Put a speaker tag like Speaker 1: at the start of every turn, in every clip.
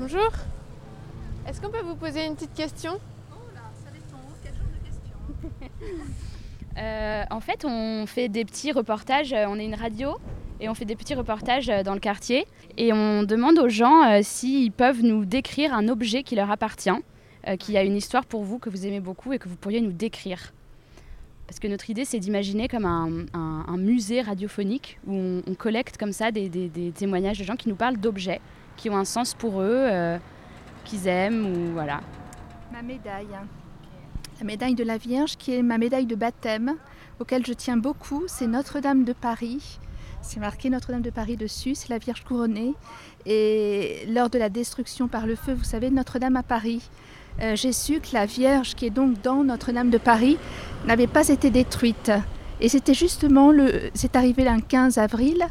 Speaker 1: Bonjour. Est-ce qu'on peut vous poser une petite question?
Speaker 2: Euh, en fait, on fait des petits reportages, euh, on est une radio et on fait des petits reportages euh, dans le quartier et on demande aux gens euh, s'ils peuvent nous décrire un objet qui leur appartient, euh, qui a une histoire pour vous que vous aimez beaucoup et que vous pourriez nous décrire. Parce que notre idée, c'est d'imaginer comme un, musée radiophonique où on, collecte comme ça des témoignages de gens qui nous parlent d'objets qui ont un sens pour eux, euh, qu'ils aiment ou voilà.
Speaker 3: Ma médaille. La médaille de la Vierge, qui est ma médaille de baptême, auquel je tiens beaucoup. C'est Notre-Dame de Paris. C'est marqué Notre-Dame de Paris dessus, c'est la Vierge couronnée. Et lors de la destruction par le feu, vous savez, Notre-Dame à Paris, euh, j'ai su que la Vierge, qui est donc dans Notre-Dame de Paris, n'avait pas été détruite. Et c'était justement le. C'est arrivé le 15 avril,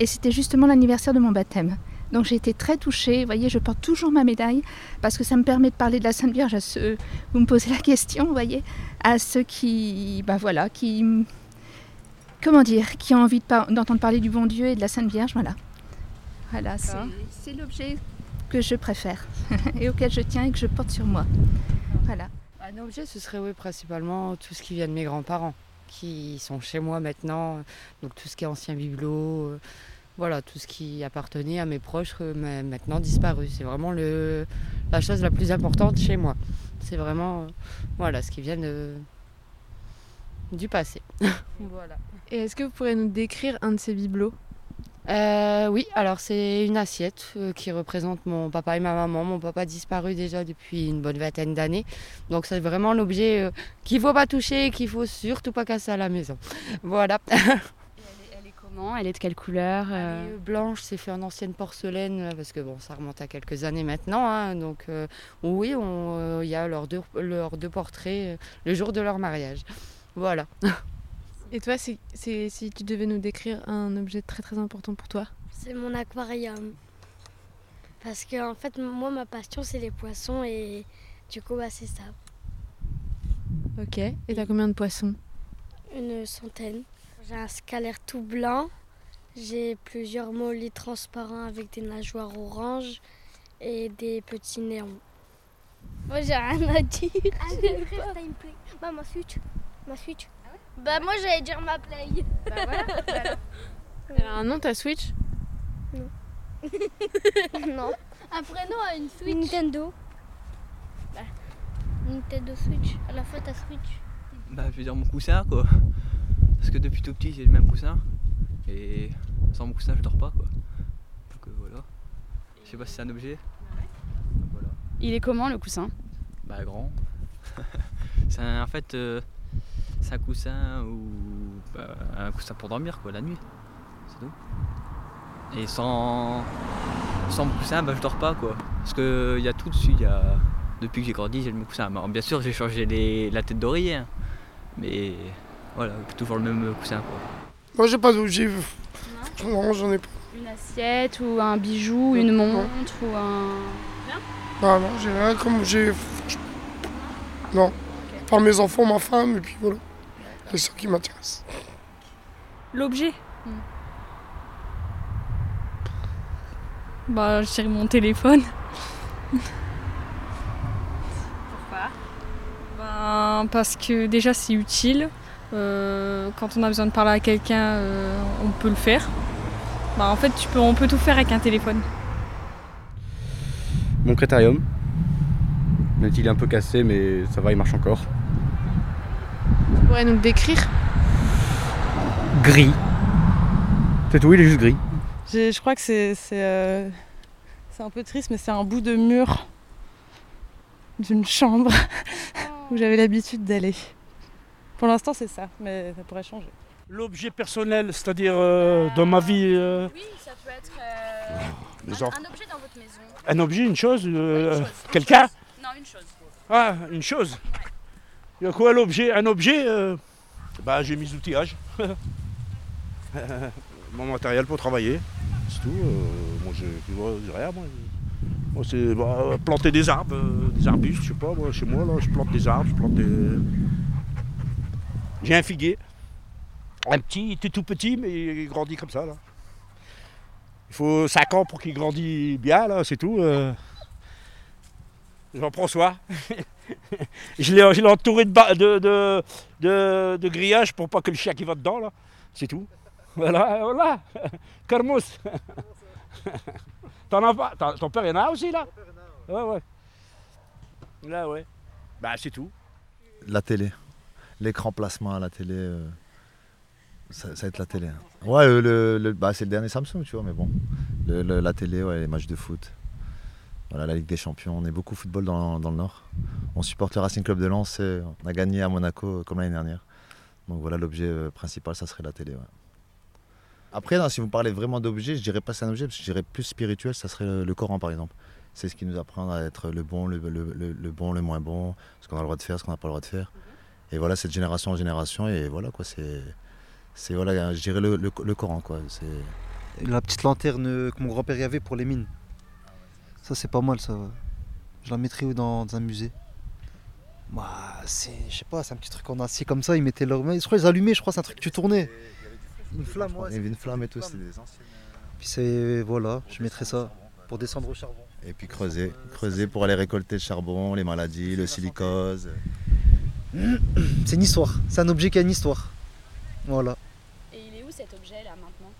Speaker 3: et c'était justement l'anniversaire de mon baptême. Donc j'ai été très touchée. Vous voyez, je porte toujours ma médaille parce que ça me permet de parler de la Sainte Vierge à ceux, vous me posez la question, vous voyez, à ceux qui, ben voilà, qui, comment dire, qui ont envie de par- d'entendre parler du bon Dieu et de la Sainte Vierge, voilà. Voilà, c'est l'objet que je préfère et auquel je tiens et que je porte sur moi. Voilà.
Speaker 4: Un objet, ce serait oui, principalement tout ce qui vient de mes grands-parents, qui sont chez moi maintenant. Donc tout ce qui est ancien bibelot, euh, voilà, tout ce qui appartenait à mes proches, euh, mais maintenant disparu. C'est vraiment le, la chose la plus importante chez moi. C'est vraiment euh, voilà, ce qui vient de- du passé. voilà.
Speaker 1: Et est-ce que vous pourriez nous décrire un de ces bibelots?
Speaker 4: Euh, oui, alors c'est une assiette euh, qui représente mon papa et ma maman. Mon papa a disparu déjà depuis une bonne vingtaine d'années. Donc c'est vraiment l'objet euh, qu'il faut pas toucher et qu'il faut surtout pas casser à la maison. Voilà.
Speaker 2: Elle est, elle est comment Elle est de quelle couleur euh
Speaker 4: Elle est blanche, c'est fait en ancienne porcelaine parce que bon, ça remonte à quelques années maintenant. hein. donc euh, oui, on, euh, il y a leurs deux, leurs deux portraits le jour de leur mariage. Voilà.
Speaker 1: Et toi, c'est c'est- si tu devais nous décrire un objet très très important pour toi?
Speaker 5: C'est mon aquarium. Parce que en fait, moi, ma passion, c'est les poissons et du coup, bah, c'est ça.
Speaker 1: Ok. Et t'as combien de poissons?
Speaker 5: Une centaine. J'ai un scalaire tout blanc. J'ai plusieurs mollies transparents avec des nageoires oranges et des petits néons. Moi, j'ai rien à dire.
Speaker 6: Ah oui, frère, t'as une play. Bah, ma Switch. Ma Switch.
Speaker 5: Bah, moi, j'allais dire ma play.
Speaker 1: Elle a un nom ta Switch?
Speaker 6: Non.
Speaker 5: Un prénom à une Switch?
Speaker 6: Nintendo. Bah, Nintendo Switch. À la fois, ta Switch.
Speaker 7: Bah, je vais dire mon coussin, quoi. Parce que depuis tout petit, j'ai le même coussin. Et sans mon coussin, je dors pas, quoi. Donc euh, voilà. Je sais pas si c'est un objet. Donc, voilà.
Speaker 2: Il est comment le coussin?
Speaker 7: Bah, grand. c'est en fait, euh, c'est un coussin ou bah, un coussin pour dormir, quoi, la nuit. C'est tout. Et sans, sans mon coussin, bah, je dors pas, quoi. Parce que il y a tout dessus. il Y a... Depuis que j'ai grandi, j'ai le même coussin. Alors, bien sûr, j'ai changé les- la tête d'oreiller. hein. Mais voilà, toujours le même coussin, quoi.
Speaker 8: Moi j'ai pas d'objet. Non, j'en ai pas.
Speaker 2: Une assiette ou un bijou, une
Speaker 8: Non.
Speaker 2: montre ou un.
Speaker 8: Non, non, j'ai rien comme j'ai. Non. Par mes enfants, ma femme, et puis voilà. C'est ça qui m'intéresse.
Speaker 9: L'objet? Bah, je dirais mon téléphone.
Speaker 2: Pourquoi?
Speaker 9: Ben, parce que déjà, c'est utile. Euh, quand on a besoin de parler à quelqu'un, euh, on peut le faire. Bah, en fait, tu peux, on peut tout faire avec un téléphone.
Speaker 10: Mon critérium. Même s'il est un peu cassé, mais ça va, il marche encore.
Speaker 1: Tu pourrais nous le décrire?
Speaker 10: Gris. C'est tout, il est juste gris.
Speaker 11: Je crois que c'est c'est, euh, c'est un peu triste, mais c'est un bout de mur d'une chambre où j'avais l'habitude d'aller. Pour l'instant, c'est ça, mais ça pourrait changer.
Speaker 12: L'objet personnel, c'est-à-dire euh, dans ma vie, euh,
Speaker 2: Oui, ça peut être euh, un objet dans votre maison.
Speaker 12: un objet, une chose, euh, quelqu'un
Speaker 2: Non, une chose.
Speaker 12: Ah, une chose. Il y a quoi l'objet Un objet euh, Bah j'ai mes outillages. Mon matériel pour travailler, c'est tout. euh, moi j'ai moi, j'ai rien moi. Moi c'est bah, planter des arbres, euh, des arbustes, je sais pas, moi chez moi là je plante des arbres, je plante des. J'ai un figuier. Un petit, il était tout petit mais il grandit comme ça là. Il faut 5 ans pour qu'il grandisse bien là, c'est tout. J'en prends soin. je l'ai entouré de, de, de, de, de grillage pour pas que le chien qui va dedans, là. C'est tout. Voilà, voilà. Carmousse. T'en as pas? Ton père, il en a aussi, là? Ouais, ouais. Là, ouais. Bah, c'est tout.
Speaker 13: La télé. L'écran placement à la télé. Euh, ça, va être la télé. Hein. Ouais, le, bah, c'est le dernier Samsung, tu vois, mais bon. la télé, ouais, les matchs de foot. Voilà, la Ligue des Champions. On est beaucoup football dans, le Nord. On supporte le Racing Club de Lens. Et on a gagné à Monaco comme l'année dernière. Donc voilà, l'objet euh, principal, ça serait la télé. Après, si vous parlez vraiment d'objet, je dirais pas c'est un objet, je dirais plus spirituel, ça serait le, Coran par exemple. C'est ce qui nous apprend à être le bon, le, bon, le moins bon, ce qu'on a le droit de faire, ce qu'on n'a pas le droit de faire. Et voilà, cette génération en génération, et voilà quoi, c'est. C'est voilà, je dirais le, Coran quoi. C'est.
Speaker 14: La petite lanterne que mon grand-père y avait pour les mines. Ça c'est pas mal ça. Je la mettrais dans, dans un musée. Bah, c'est, je sais pas, c'est un petit truc en acier comme ça, ils mettaient leur main. Je crois qu'ils allumaient, je crois, c'est un truc que tu tournais. Une flamme,
Speaker 13: Il y avait une flamme et tout, c'est des
Speaker 14: anciennes. Puis c'est, voilà, je mettrais ça pour descendre au charbon.
Speaker 13: Et puis creuser, creuser pour aller récolter le charbon, les maladies, le silicose.
Speaker 14: C'est une histoire, c'est un objet qui a une histoire. Voilà.
Speaker 2: Et il est où cet objet là maintenant?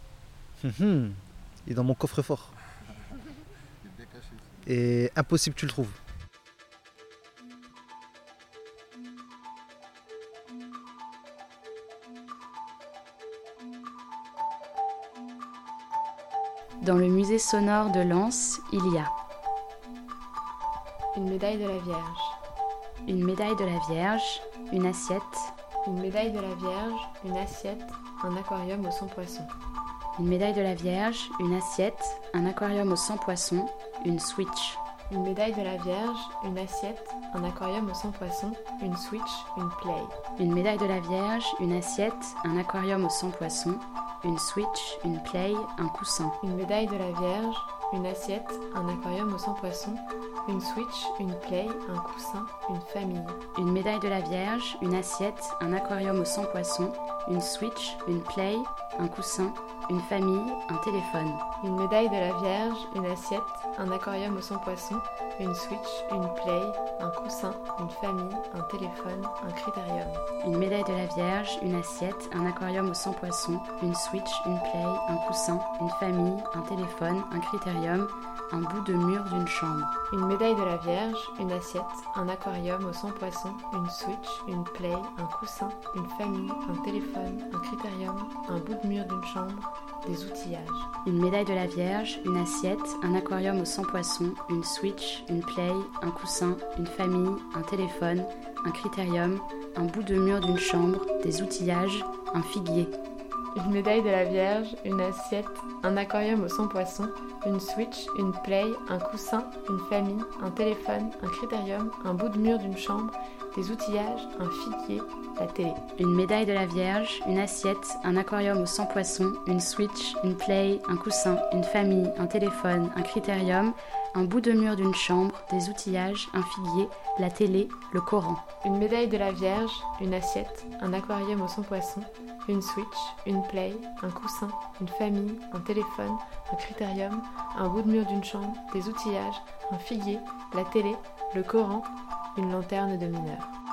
Speaker 14: Hum, hum. Il est dans mon coffre-fort. Et impossible que tu le trouves.
Speaker 2: Dans le musée sonore de Lens, il y a
Speaker 1: une médaille de la Vierge,
Speaker 2: une médaille de la Vierge, une assiette,
Speaker 1: une médaille de la Vierge, une assiette, un aquarium au sang poisson.
Speaker 2: Une médaille de la Vierge, une assiette, un aquarium au sang poisson, une switch.
Speaker 1: Une médaille de la Vierge, une assiette, un aquarium au sang poisson, une switch, une play.
Speaker 2: Une médaille de la Vierge, une assiette, un aquarium au sang poisson, une switch, une play, un coussin.
Speaker 1: Une médaille de la Vierge, une assiette, un aquarium au sang poisson, une switch, une play, un coussin, une famille.
Speaker 2: Une médaille de la Vierge, une assiette, un aquarium au sang poisson, une switch, une play, un coussin, une famille, un téléphone.
Speaker 1: Une médaille de la Vierge, une assiette, un aquarium au sang poisson, une switch, une play, un coussin, une famille, un téléphone, un critérium.
Speaker 2: Une médaille de la Vierge, une assiette, un aquarium au sang poisson, une switch, une play, un coussin, une famille, un téléphone, un critérium, un bout de mur d'une chambre.
Speaker 1: Une médaille de la Vierge, une assiette, un aquarium au sang poisson, une switch, une play, un coussin, une famille, un téléphone, un critérium, un bout de mur d'une chambre, des outillages.
Speaker 2: Une médaille de la Vierge, une assiette, un aquarium au sang poisson, une switch, une play, un coussin, une famille, un téléphone, un critérium, un bout de mur d'une chambre, des outillages, un figuier.
Speaker 1: Une médaille de la Vierge, une assiette, un aquarium au sang poisson, une switch, une play, un coussin, une famille, un téléphone, un critérium, un bout de mur d'une chambre, des outillages, un figuier, la télé.
Speaker 2: Une médaille de la Vierge, une assiette, un aquarium au sang poisson, une switch, une play, un coussin, une famille, un téléphone, un critérium, un bout de mur d'une chambre, des outillages, un figuier, la télé, le Coran.
Speaker 1: Une médaille de la Vierge, une assiette, un aquarium au sang poisson, une switch, une play, un coussin, une famille, un téléphone, un critérium, un bout de mur d'une chambre, des outillages, un figuier, la télé, le Coran, une lanterne de mineur.